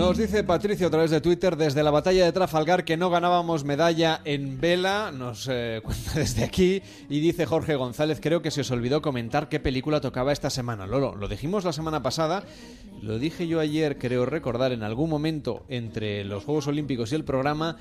Nos dice Patricio a través de Twitter desde la batalla de Trafalgar que no ganábamos medalla en vela, nos eh, cuenta desde aquí, y dice Jorge González, creo que se os olvidó comentar qué película tocaba esta semana. Lolo, lo dijimos la semana pasada, lo dije yo ayer, creo recordar, en algún momento entre los Juegos Olímpicos y el programa,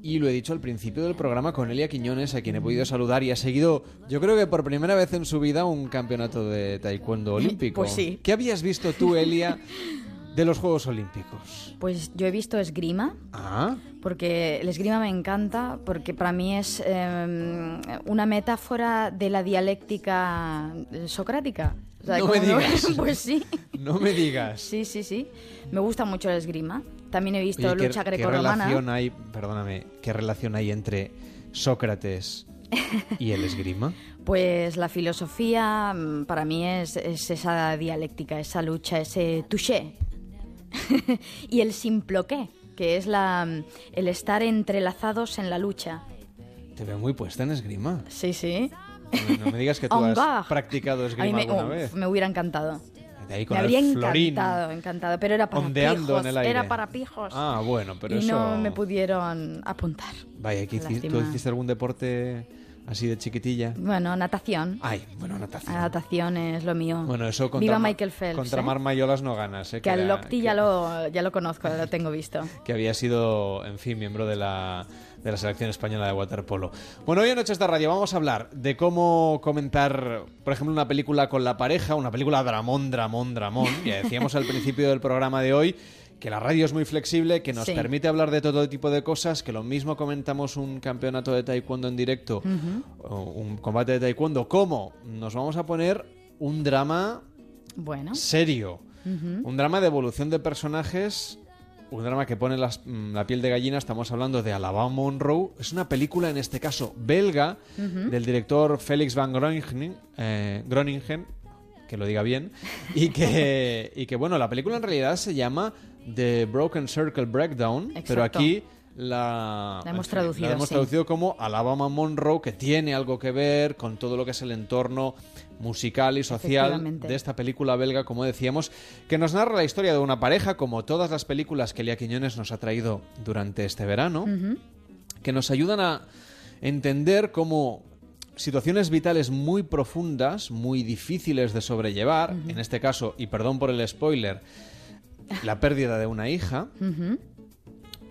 y lo he dicho al principio del programa con Elia Quiñones, a quien he podido saludar y ha seguido, yo creo que por primera vez en su vida, un campeonato de taekwondo olímpico. Pues sí. ¿Qué habías visto tú, Elia, de los Juegos Olímpicos? Pues yo he visto esgrima, Ah, porque el esgrima me encanta, porque para mí es eh, una metáfora de la dialéctica socrática. O sea, No me digas. Pues sí. no me digas. Sí, sí, sí. Me gusta mucho el esgrima. También he visto Oye, ¿qué- lucha ¿qué, grecorromana. relación hay, perdóname, qué relación hay entre Sócrates y el esgrima? Pues la filosofía mm, para mí es, es esa dialéctica, esa lucha, ese touché. y el simploqué, que es la, el estar entrelazados en la lucha. Te veo muy puesta en esgrima. Sí, sí. No, no me digas que tú has practicado esgrima me, alguna vez. me hubiera encantado. De ahí con me el habría florín encantado, encantado. Pero era para pijos. Era para pijos. Ah, bueno, pero y eso... no me pudieron apuntar. Vaya, ¿qué hici- ¿tú hiciste algún deporte así de chiquitilla? Bueno, natación. Ay, bueno, natación. La natación es lo mío. Bueno, eso contra, Viva Michael Phelps. Contra ¿eh? Mar Mayolas no ganas, ¿eh? Que al Locti que- ya lo, ya lo conozco, lo tengo visto. que había sido, en fin, miembro de la, de la selección española de waterpolo. Bueno, hoy en Noches de Radio vamos a hablar de cómo comentar, por ejemplo, una película con la pareja, una película dramón, dramón, dramón. Ya decíamos al principio del programa de hoy que la radio es muy flexible, que nos Sí. permite hablar de todo tipo de cosas, que lo mismo comentamos un campeonato de taekwondo en directo, o un combate de taekwondo, como nos vamos a poner un drama Bueno, serio. Un drama de evolución de personajes. Un drama que pone las- mm, la piel de gallina. Estamos hablando de Alabama Monroe. Es una película, en este caso, belga, del director Félix van Groningen. eh, Groningen que lo diga bien. Y que, y que, bueno, la película en realidad se llama The Broken Circle Breakdown. Pero aquí la, La hemos fin, traducido, la hemos sí. traducido como Alabama Monroe, que tiene algo que ver con todo lo que es el entorno musical y social de esta película belga, como decíamos, que nos narra la historia de una pareja, como todas las películas que Elia Quiñones nos ha traído durante este verano, que nos ayudan a entender cómo situaciones vitales muy profundas, muy difíciles de sobrellevar, en este caso, y perdón por el spoiler, la pérdida de una hija,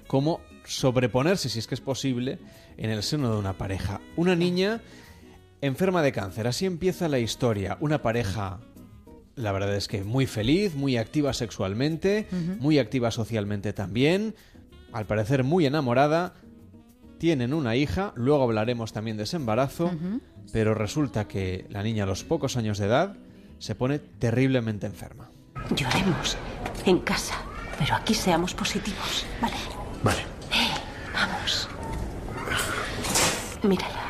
cómo sobreponerse, si es que es posible, en el seno de una pareja. Una niña enferma de cáncer, así empieza la historia. Una pareja, la verdad es que muy feliz, muy activa sexualmente, muy activa socialmente también, al parecer muy enamorada. Tienen una hija, luego hablaremos también de ese embarazo, pero resulta que la niña a los pocos años de edad se pone terriblemente enferma. Lloremos en casa, pero aquí seamos positivos, ¿vale? Vale. Vamos. Mírala.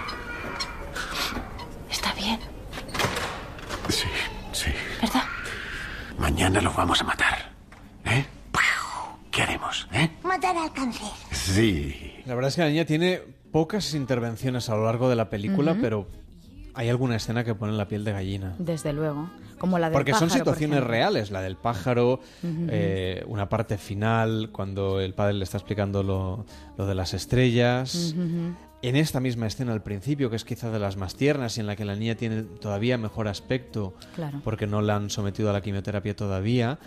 Está bien, Sí, sí. ¿verdad? Mañana lo vamos a matar. ¿Eh? ¿Qué haremos? ¿Eh? Matar al cáncer. Sí. La verdad es que la niña tiene pocas intervenciones a lo largo de la película, pero hay alguna escena que pone la piel de gallina. desde luego. Como la del Porque son pájaro, situaciones reales, la del pájaro, eh, una parte final cuando el padre le está explicando lo, lo de las estrellas. En esta misma escena al principio, que es quizá de las más tiernas y en la que la niña tiene todavía mejor aspecto, Claro. porque no la han sometido a la quimioterapia todavía.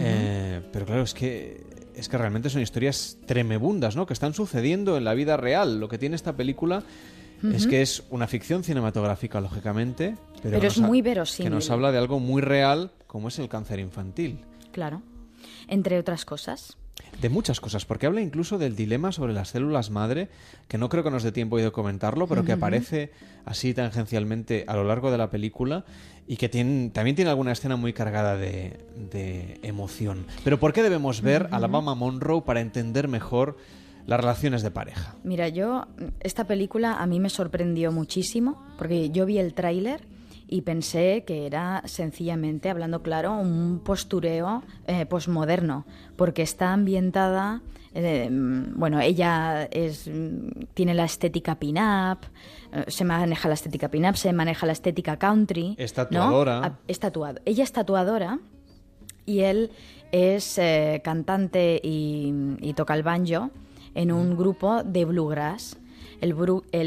Eh, pero claro, es que, es que realmente son historias tremebundas, ¿no? Que están sucediendo en la vida real. Lo que tiene esta película es que es una ficción cinematográfica, lógicamente, pero, es muy verosímil. Que nos habla de algo muy real, como es el cáncer infantil. Claro. Entre otras cosas. De muchas cosas, porque habla incluso del dilema sobre las células madre, que no creo que nos dé tiempo hoy de comentarlo, pero que aparece así tangencialmente a lo largo de la película y que tiene, también tiene alguna escena muy cargada de, de emoción. Pero ¿por qué debemos ver Alabama Monroe para entender mejor las relaciones de pareja? Mira, yo, esta película a mí me sorprendió muchísimo, porque yo vi el tráiler y pensé que era sencillamente, hablando claro, un postureo eh, posmoderno, porque está ambientada, eh, bueno, ella es, tiene la estética pin-up, eh, se maneja la estética pin-up, se maneja la estética country. Es ¿no? tatuadora. Es tatuado. Ella es tatuadora Y él es eh, cantante y, y toca el banjo en un grupo de bluegrass. El,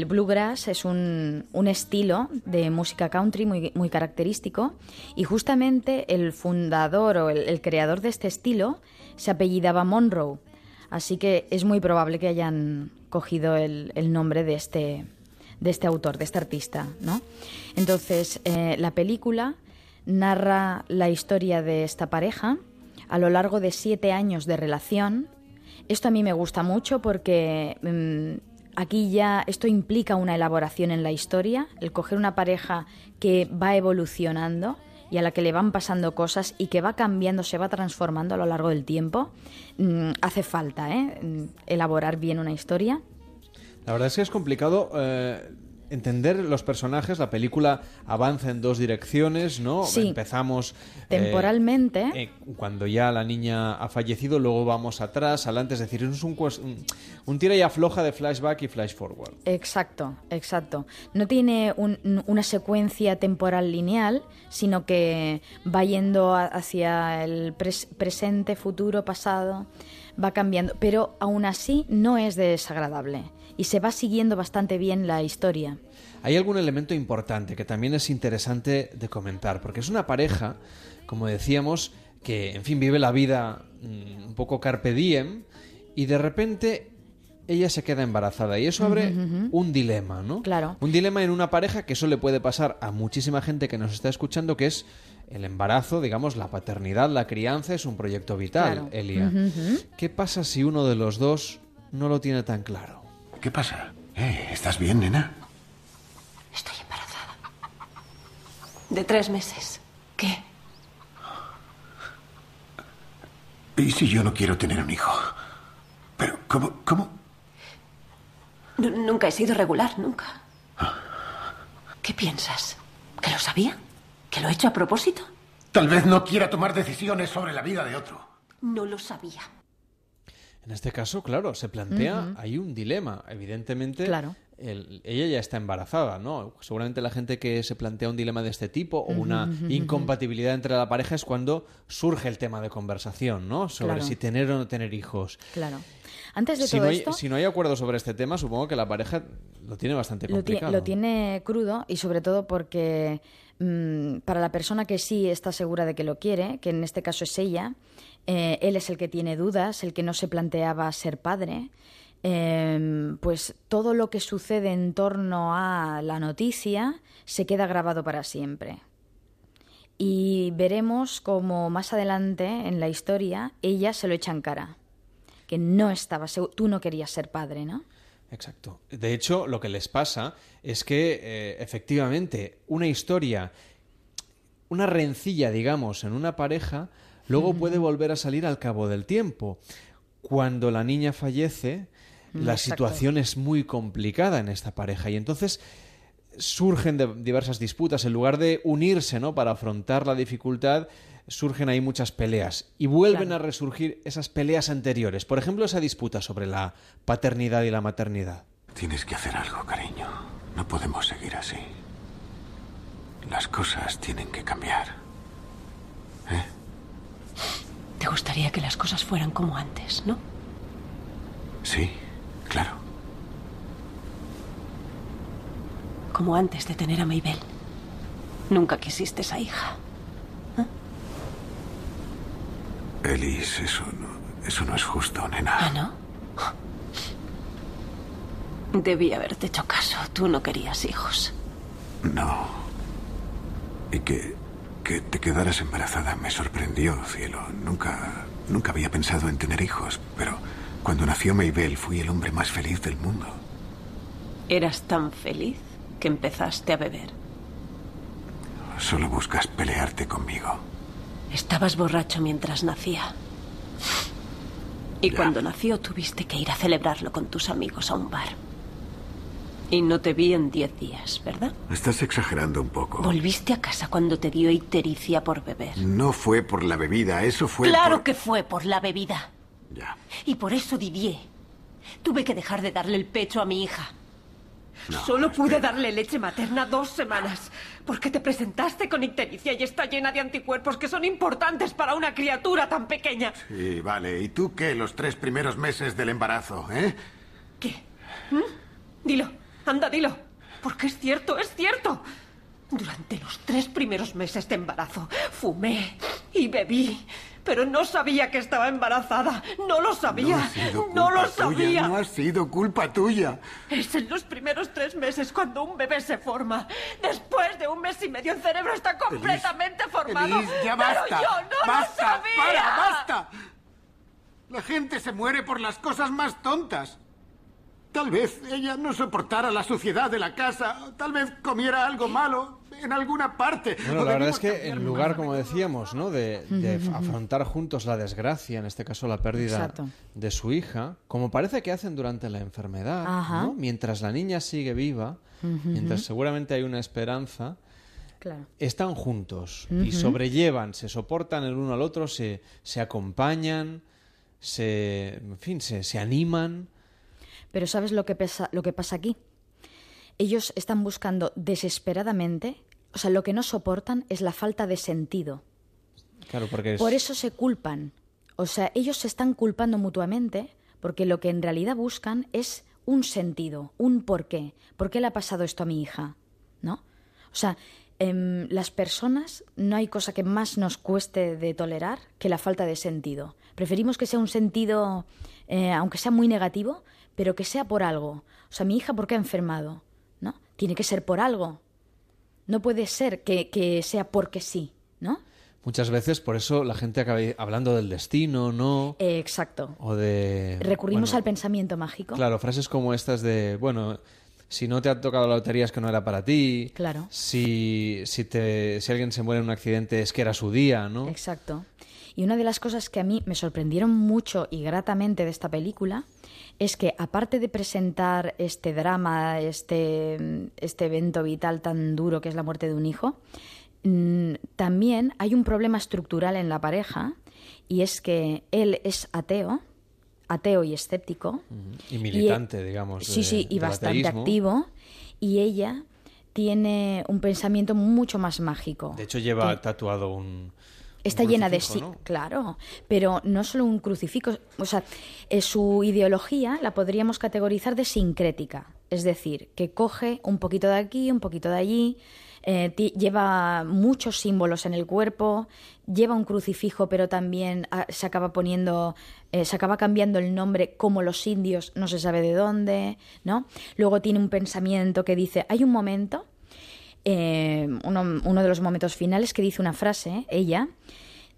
bluegrass es un, un estilo de música country muy, muy característico y justamente el fundador o el, el creador de este estilo se apellidaba Monroe. Así que es muy probable que hayan cogido el, el nombre de este, de este autor, de este artista, ¿no? Entonces, eh, la película narra la historia de esta pareja a lo largo de siete años de relación. Esto a mí me gusta mucho porque mm, aquí ya esto implica una elaboración en la historia, el coger una pareja que va evolucionando y a la que le van pasando cosas y que va cambiando, se va transformando a lo largo del tiempo, mm, hace falta ¿eh? Mm, elaborar bien una historia. La verdad es que es complicado eh, entender los personajes. La película avanza en dos direcciones, ¿no? Sí. Empezamos eh, Temporalmente. eh, cuando ya la niña ha fallecido, luego vamos atrás, adelante. Es decir, es un, un, un tira y afloja de flashback y flash forward. Exacto, exacto. No tiene un- una secuencia temporal lineal, sino que va yendo a- hacia el pres- presente, futuro, pasado, va cambiando. Pero aún así no es desagradable y se va siguiendo bastante bien la historia. Hay algún elemento importante que también es interesante de comentar, porque es una pareja, como decíamos, que, en fin, vive la vida mm, un poco carpe diem y de repente ella se queda embarazada y eso abre un dilema, ¿no? Claro. Un dilema en una pareja que eso le puede pasar a muchísima gente que nos está escuchando, que es el embarazo, digamos, la paternidad, la crianza es un proyecto vital, Claro. Elia. ¿Qué pasa si uno de los dos no lo tiene tan claro? ¿Qué pasa? Eh, ¿Estás bien, nena? Estoy embarazada. De tres meses. ¿Qué? ¿Y si yo no quiero tener un hijo? Pero, ¿cómo? ¿Cómo? Nu- nunca he sido regular, nunca. ¿Qué piensas? ¿Que lo sabía? ¿Que lo he hecho a propósito? Tal vez no quiera tomar decisiones sobre la vida de otro. No lo sabía. En este caso, claro, se plantea, hay un dilema. Evidentemente, Claro. el- ella ya está embarazada, ¿no? Seguramente la gente que se plantea un dilema de este tipo o una incompatibilidad entre la pareja es cuando surge el tema de conversación, ¿no? Sobre Claro. si tener o no tener hijos. Claro. Antes de Si todo no, hay, esto, si no hay acuerdo sobre este tema, supongo que la pareja lo tiene bastante lo, complicado. lo tiene crudo y sobre todo porque para la persona que sí está segura de que lo quiere, que en este caso es ella, eh, él es el que tiene dudas, el que no se planteaba ser padre, eh, pues todo lo que sucede en torno a la noticia se queda grabado para siempre. Y veremos como más adelante en la historia ella se lo echa en cara, que no estaba seguro, tú no querías ser padre, ¿no? Exacto. De hecho, lo que les pasa es que, eh, efectivamente, una historia, una rencilla, digamos, en una pareja, luego puede volver a salir al cabo del tiempo. Cuando la niña fallece, la exacto. situación es muy complicada en esta pareja y entonces surgen de- diversas disputas. En lugar de unirse ¿no? para afrontar la dificultad, surgen ahí muchas peleas y vuelven Claro. a resurgir esas peleas anteriores. Por ejemplo, esa disputa sobre la paternidad y la maternidad. Tienes que hacer algo, cariño. No podemos seguir así. Las cosas tienen que cambiar. ¿Eh? Te gustaría que las cosas fueran como antes, ¿no? Sí, claro. Como antes de tener a Maybell. Nunca quisiste esa hija. Elise, eso no, eso no es justo, nena. ¿Ah, no? Debí haberte hecho caso. Tú no querías hijos. No. Y que, que te quedaras embarazada me sorprendió, cielo. Nunca, nunca había pensado en tener hijos, pero cuando nació Maybell fui el hombre más feliz del mundo. Eras tan feliz que empezaste a beber. Solo buscas pelearte conmigo. Estabas borracho mientras nacía. Y Ya. cuando nació tuviste que ir a celebrarlo con tus amigos a un bar. Y no te vi en diez días, ¿verdad? Estás exagerando un poco. Volviste a casa cuando te dio ictericia por beber. No fue por la bebida, eso fue claro por- que fue por la bebida. Ya. Y por eso Didier. Tuve que dejar de darle el pecho a mi hija. Solo pude darle leche materna dos semanas. Porque te presentaste con ictericia y está llena de anticuerpos que son importantes para una criatura tan pequeña. Sí, vale. ¿Y tú qué los tres primeros meses del embarazo, eh? ¿Qué? ¿Mm? Dilo. Anda, dilo. Porque es cierto, es cierto. Durante los tres primeros meses de embarazo fumé y bebí pero no sabía que estaba embarazada. No lo sabía. No, lo sabía. No ha sido culpa tuya. Es en los primeros tres meses cuando un bebé se forma. Después de un mes y medio el cerebro está completamente formado. ya basta. Pero yo no basta, lo sabía. Para, basta. La gente se muere por las cosas más tontas. Tal vez ella no soportara la suciedad de la casa, tal vez comiera algo malo en alguna parte. Bueno, la verdad es que en lugar, como decíamos, ¿no? de, afrontar juntos la desgracia, en este caso la pérdida de su hija, como parece que hacen durante la enfermedad, ¿no? mientras la niña sigue viva, mientras seguramente hay una esperanza, están juntos y sobrellevan, se soportan el uno al otro, se, se acompañan, se, en fin, se, se animan. Pero ¿sabes lo que, pasa, lo que pasa aquí? Ellos están buscando desesperadamente, o sea, lo que no soportan es la falta de sentido. Claro, porque Por eso se culpan. O sea, ellos se están culpando mutuamente porque lo que en realidad buscan es un sentido, un porqué. ¿Por qué le ha pasado esto a mi hija? ¿No? O sea, em, las personas no hay cosa que más nos cueste de tolerar que la falta de sentido. Preferimos que sea un sentido, eh, aunque sea muy negativo, pero que sea por algo. O sea, mi hija, ¿por qué ha enfermado? ¿No? Tiene que ser por algo. No puede ser que, sea porque sí, ¿no? Muchas veces por eso la gente acaba hablando del destino, ¿no? exacto. O de... Recurrimos al pensamiento mágico. Claro, frases como estas de, bueno, si no te ha tocado la lotería es que no era para ti. Claro. Si, si, te, si alguien se muere en un accidente es que era su día, ¿no? Exacto. Y una de las cosas que a mí me sorprendieron mucho y gratamente de esta película es que aparte de presentar este drama, este, este evento vital tan duro que es la muerte de un hijo, mm, también hay un problema estructural en la pareja y es que él es ateo, ateo y escéptico. Y militante, digamos. Sí, sí, y bastante activo. Y ella tiene un pensamiento mucho más mágico. De hecho, lleva tatuado un, Está llena de sí, claro, pero no solo un crucifijo, o sea, eh, su ideología la podríamos categorizar de sincrética, es decir, que coge un poquito de aquí, un poquito de allí, eh, lleva muchos símbolos en el cuerpo, lleva un crucifijo, pero también ah, se acaba poniendo, eh, se acaba cambiando el nombre como los indios, no se sabe de dónde, ¿no? Luego tiene un pensamiento que dice, hay un momento eh, uno, de los momentos finales que dice una frase, ella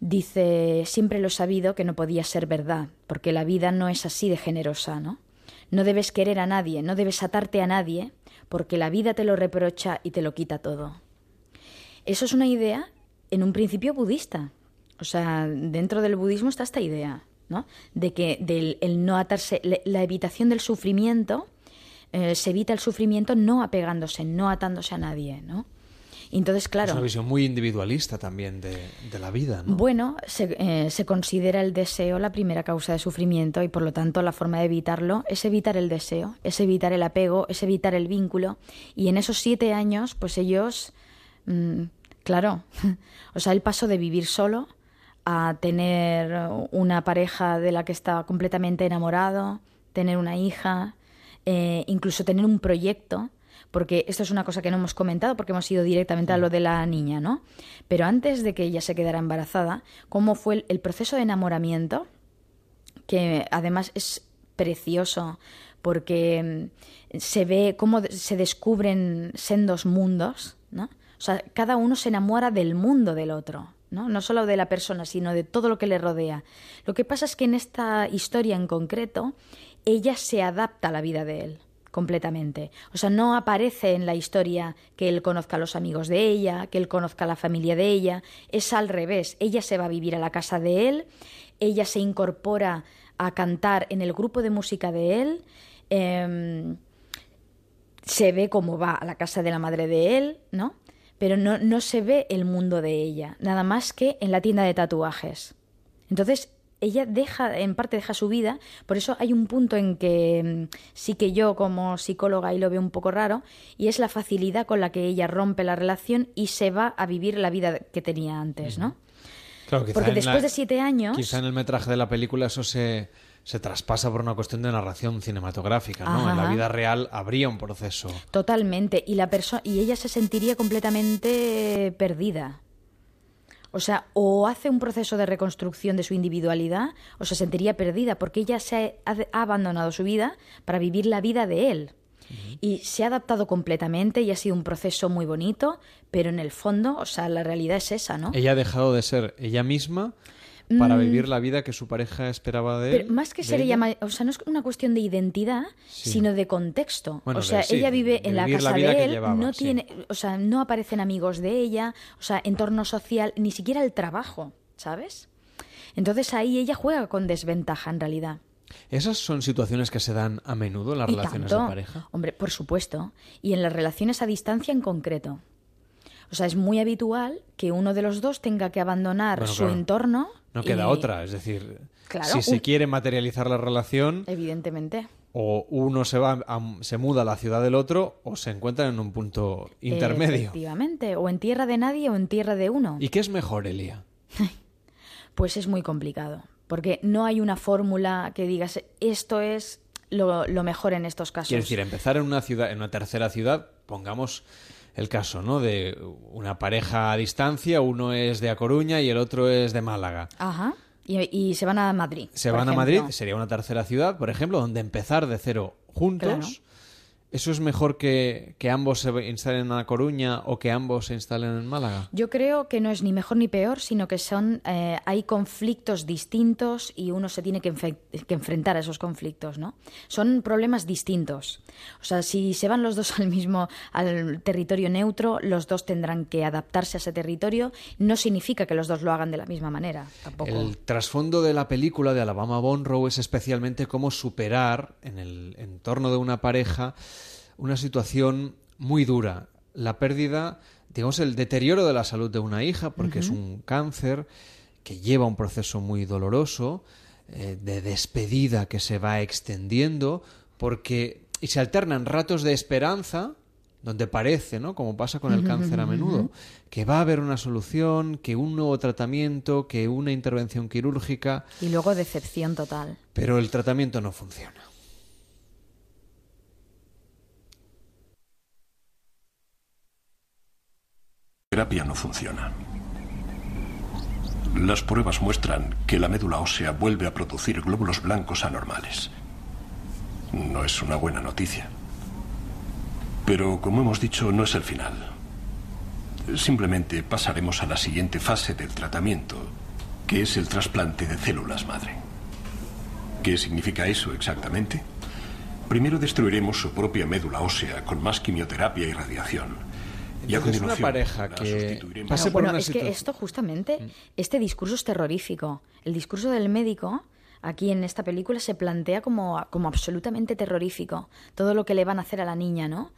dice, siempre lo he sabido que no podía ser verdad, porque la vida no es así de generosa, ¿no? No debes querer a nadie, no debes atarte a nadie, porque la vida te lo reprocha y te lo quita todo. Eso es una idea en un principio budista. O sea, dentro del budismo está esta idea, ¿no? De que del el no atarse, la evitación del sufrimiento eh, se evita el sufrimiento no apegándose, no atándose a nadie, ¿no? Entonces, claro. Es una visión muy individualista también de, la vida, ¿no? Bueno, se, eh, se, considera el deseo la primera causa de sufrimiento y por lo tanto la forma de evitarlo es evitar el deseo, es evitar el apego, es evitar el vínculo. Y en esos siete años, pues ellos, mm, claro, o sea, el paso de vivir solo a tener una pareja de la que está completamente enamorado, tener una hija, eh, incluso tener un proyecto, porque esto es una cosa que no hemos comentado porque hemos ido directamente a lo de la niña, ¿no? Pero antes de que ella se quedara embarazada, ¿cómo fue el, proceso de enamoramiento? Que además es precioso porque mm, se ve cómo se descubren sendos mundos, ¿no? O sea, cada uno se enamora del mundo del otro, ¿no? No solo de la persona, sino de todo lo que le rodea. Lo que pasa es que en esta historia en concreto, ella se adapta a la vida de él completamente. O sea, no aparece en la historia que él conozca a los amigos de ella, que él conozca a la familia de ella. Es al revés. Ella se va a vivir a la casa de él, ella se incorpora a cantar en el grupo de música de él. Em, se ve cómo va a la casa de la madre de él, ¿no? Pero no, no se ve el mundo de ella, nada más que en la tienda de tatuajes. Entonces, ella deja, en parte deja su vida, por eso hay un punto en que mm, sí que yo como psicóloga ahí lo veo un poco raro, y es la facilidad con la que ella rompe la relación y se va a vivir la vida que tenía antes, ¿no? Claro, quizá Porque después la- de siete años... Quizá en el metraje de la película eso se, se traspasa por una cuestión de narración cinematográfica, ¿no? En la vida real habría un proceso. Totalmente. Y la persona y ella se sentiría completamente perdida. O sea, o hace un proceso de reconstrucción de su individualidad, o se sentiría perdida, porque ella se ha, ha abandonado su vida para vivir la vida de él. Y se ha adaptado completamente y ha sido un proceso muy bonito, pero en el fondo, o sea, la realidad es esa, ¿no? Ella ha dejado de ser ella misma para vivir la vida que su pareja esperaba de él. Mm. Pero más que de ser ella, o sea, no es una cuestión de identidad, Sí. sino de contexto. Bueno, o sea, de- sí, ella vive en la casa de él, llevaba, no sí. tiene, o sea, no aparecen amigos de ella, o sea, entorno social, ni siquiera el trabajo, ¿sabes? Entonces ahí ella juega con desventaja en realidad. Esas son situaciones que se dan a menudo en las Y relaciones tanto. de pareja. Hombre, por supuesto. Y en las relaciones a distancia en concreto. O sea, es muy habitual que uno de los dos tenga que abandonar Bueno, su claro. entorno. No queda y- otra, es decir, Claro, si se quiere materializar la relación, Evidentemente. o uno se va a- se muda a la ciudad del otro o se encuentran en un punto intermedio. Efectivamente. O en tierra de nadie o en tierra de uno. ¿Y qué es mejor, Elia? Pues es muy complicado, porque no hay una fórmula que digas esto es lo, lo mejor en estos casos. Quiero decir, empezar en una ciudad, en una tercera ciudad, pongamos el caso, ¿no? De una pareja a distancia, uno es de A Coruña y el otro es de Málaga. Ajá. Y, y se van a Madrid. Se van a. Madrid, sería una tercera ciudad, por ejemplo, donde empezar de cero juntos. Claro. ¿Eso es mejor que, que ambos se instalen en A Coruña o que ambos se instalen en Málaga? Yo creo que no es ni mejor ni peor, sino que son eh, hay conflictos distintos y uno se tiene que, enfrentar a esos conflictos, ¿no? Son problemas distintos. O sea, si se van los dos al mismo al territorio neutro, los dos tendrán que adaptarse a ese territorio. No significa que los dos lo hagan de la misma manera, tampoco. El trasfondo de la película de Alabama Bonrow es especialmente cómo superar en el entorno de una pareja una situación muy dura. La pérdida, digamos, el deterioro de la salud de una hija, porque es un cáncer que lleva un proceso muy doloroso, eh, de despedida que se va extendiendo, porque y se alternan ratos de esperanza, donde parece, ¿no? Como pasa con el cáncer a menudo, que va a haber una solución, que un nuevo tratamiento, que una intervención quirúrgica, Y luego decepción total. pero el tratamiento no funciona. Terapia no funciona. Las pruebas muestran que la médula ósea vuelve a producir glóbulos blancos anormales. No es una buena noticia. Pero, como hemos dicho, no es el final. Simplemente pasaremos a la siguiente fase del tratamiento, que es el trasplante de células madre. ¿Qué significa eso exactamente? Primero destruiremos su propia médula ósea con más quimioterapia y radiación. Y a una pareja que pase por bueno, una es que esto justamente, este discurso es terrorífico. El discurso del médico aquí en esta película se plantea como, como absolutamente terrorífico. Todo lo que le van a hacer a la niña, ¿no?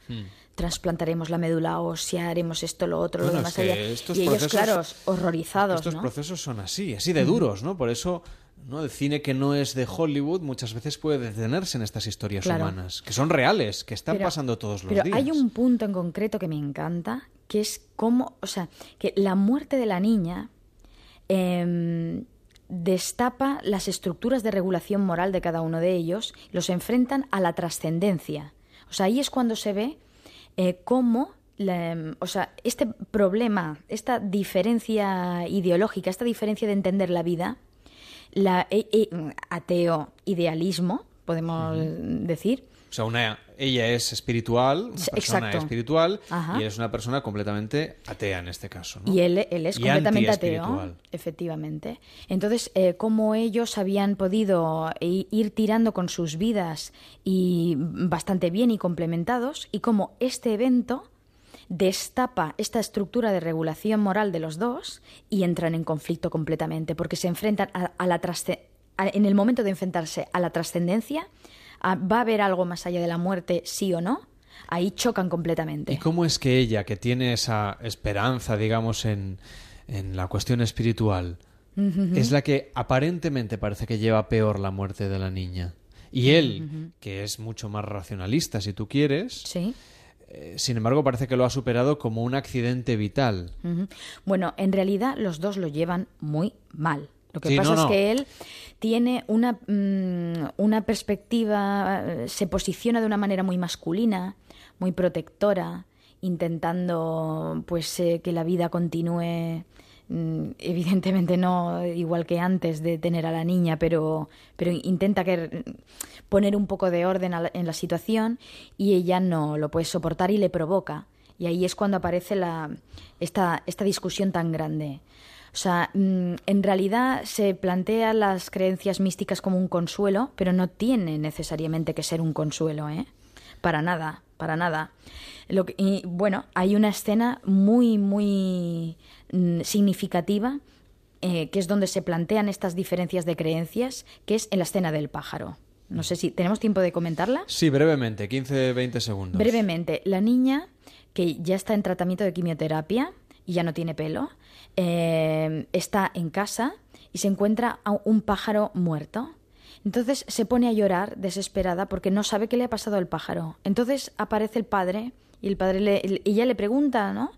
Transplantaremos la médula ósea, haremos esto, lo otro. Bueno, lo demás allá. estos Y ellos, procesos- claro, horrorizados, Estos ¿no? procesos son así, así de duros, ¿no? Por eso ¿no? el cine que no es de Hollywood muchas veces puede detenerse en estas historias Claro. humanas, que son reales, que están Pero- pasando todos los pero días. hay un punto en concreto que me encanta, que es cómo, o sea, que la muerte de la niña em, destapa las estructuras de regulación moral de cada uno de ellos, los enfrentan a la trascendencia. O sea, ahí es cuando se ve eh, cómo, la, em, o sea, este problema, esta diferencia ideológica, esta diferencia de entender la vida, la e- e- ateo idealismo, podemos decir, O sea, una, ella es espiritual, una persona exacto. espiritual, Ajá. y él es una persona completamente atea en este caso. ¿no? Y él, él es Y completamente ateo, efectivamente. Entonces, eh, cómo ellos habían podido ir tirando con sus vidas y bastante bien y complementados, y cómo este evento destapa esta estructura de regulación moral de los dos y entran en conflicto completamente, porque se enfrentan a, a la a- en el momento de enfrentarse a la trascendencia, va a haber algo más allá de la muerte, sí o no, ahí chocan completamente. ¿Y cómo es que ella, que tiene esa esperanza, digamos, en, en la cuestión espiritual, es la que aparentemente parece que lleva peor la muerte de la niña. Y él, que es mucho más racionalista, si tú quieres, Sí. Eh, sin embargo, parece que lo ha superado como un accidente vital. Bueno, en realidad los dos lo llevan muy mal. Lo que Sí, pasa no, es que él tiene una, mm, una perspectiva, eh, se posiciona de una manera muy masculina, muy protectora, intentando pues eh, que la vida continúe evidentemente no igual que antes de tener a la niña, pero, pero intenta que, poner un poco de orden en la situación y ella no lo puede soportar y le provoca. Y ahí es cuando aparece la, esta, esta discusión tan grande. O sea, mm, en realidad se plantea las creencias místicas como un consuelo, pero no tiene necesariamente que ser un consuelo, ¿eh? Para nada, para nada. Lo que- y, bueno, hay una escena muy, muy mm, significativa eh, que es donde se plantean estas diferencias de creencias, que es en la escena del pájaro. No sé si tenemos tiempo de comentarla. Sí, brevemente, 15-20 segundos. Brevemente, la niña que ya está en tratamiento de quimioterapia y ya no tiene pelo, eh, está en casa y se encuentra a un pájaro muerto. Entonces se pone a llorar desesperada porque no sabe qué le ha pasado al pájaro. Entonces aparece el padre y el padre le, y ella le pregunta, ¿no?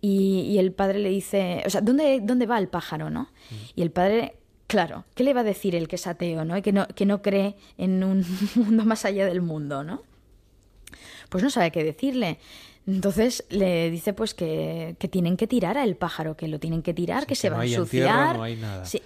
Y, y el padre le dice, o sea, ¿dónde, dónde va el pájaro, no? Y el padre, claro, ¿qué le va a decir el que es ateo, no? Y que no, que no cree en un mundo más allá del mundo, ¿no? pues no sabe qué decirle. Entonces le dice pues que, que tienen que tirar al pájaro, que lo tienen que tirar, que, que se va a ensuciar. entierro, no hay nada. Sí.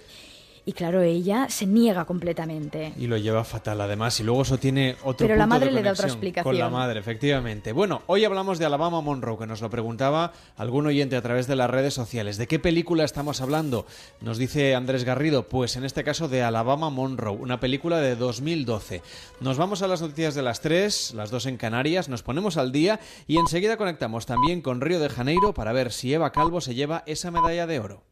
Y claro, ella se niega completamente. Y lo lleva fatal, además. Y luego eso tiene otro Pero la de madre le da otra conexión Con la explicación. madre, efectivamente. Bueno, hoy hablamos de Alabama Monroe, que nos lo preguntaba algún oyente a través de las redes sociales. ¿De qué película estamos hablando? Nos dice Andrés Garrido. Pues en este caso de Alabama Monroe, una película de 2012. Nos vamos a las noticias de las 3, las 2 en Canarias, nos ponemos al día y enseguida conectamos también con Río de Janeiro para ver si Eva Calvo se lleva esa medalla de oro.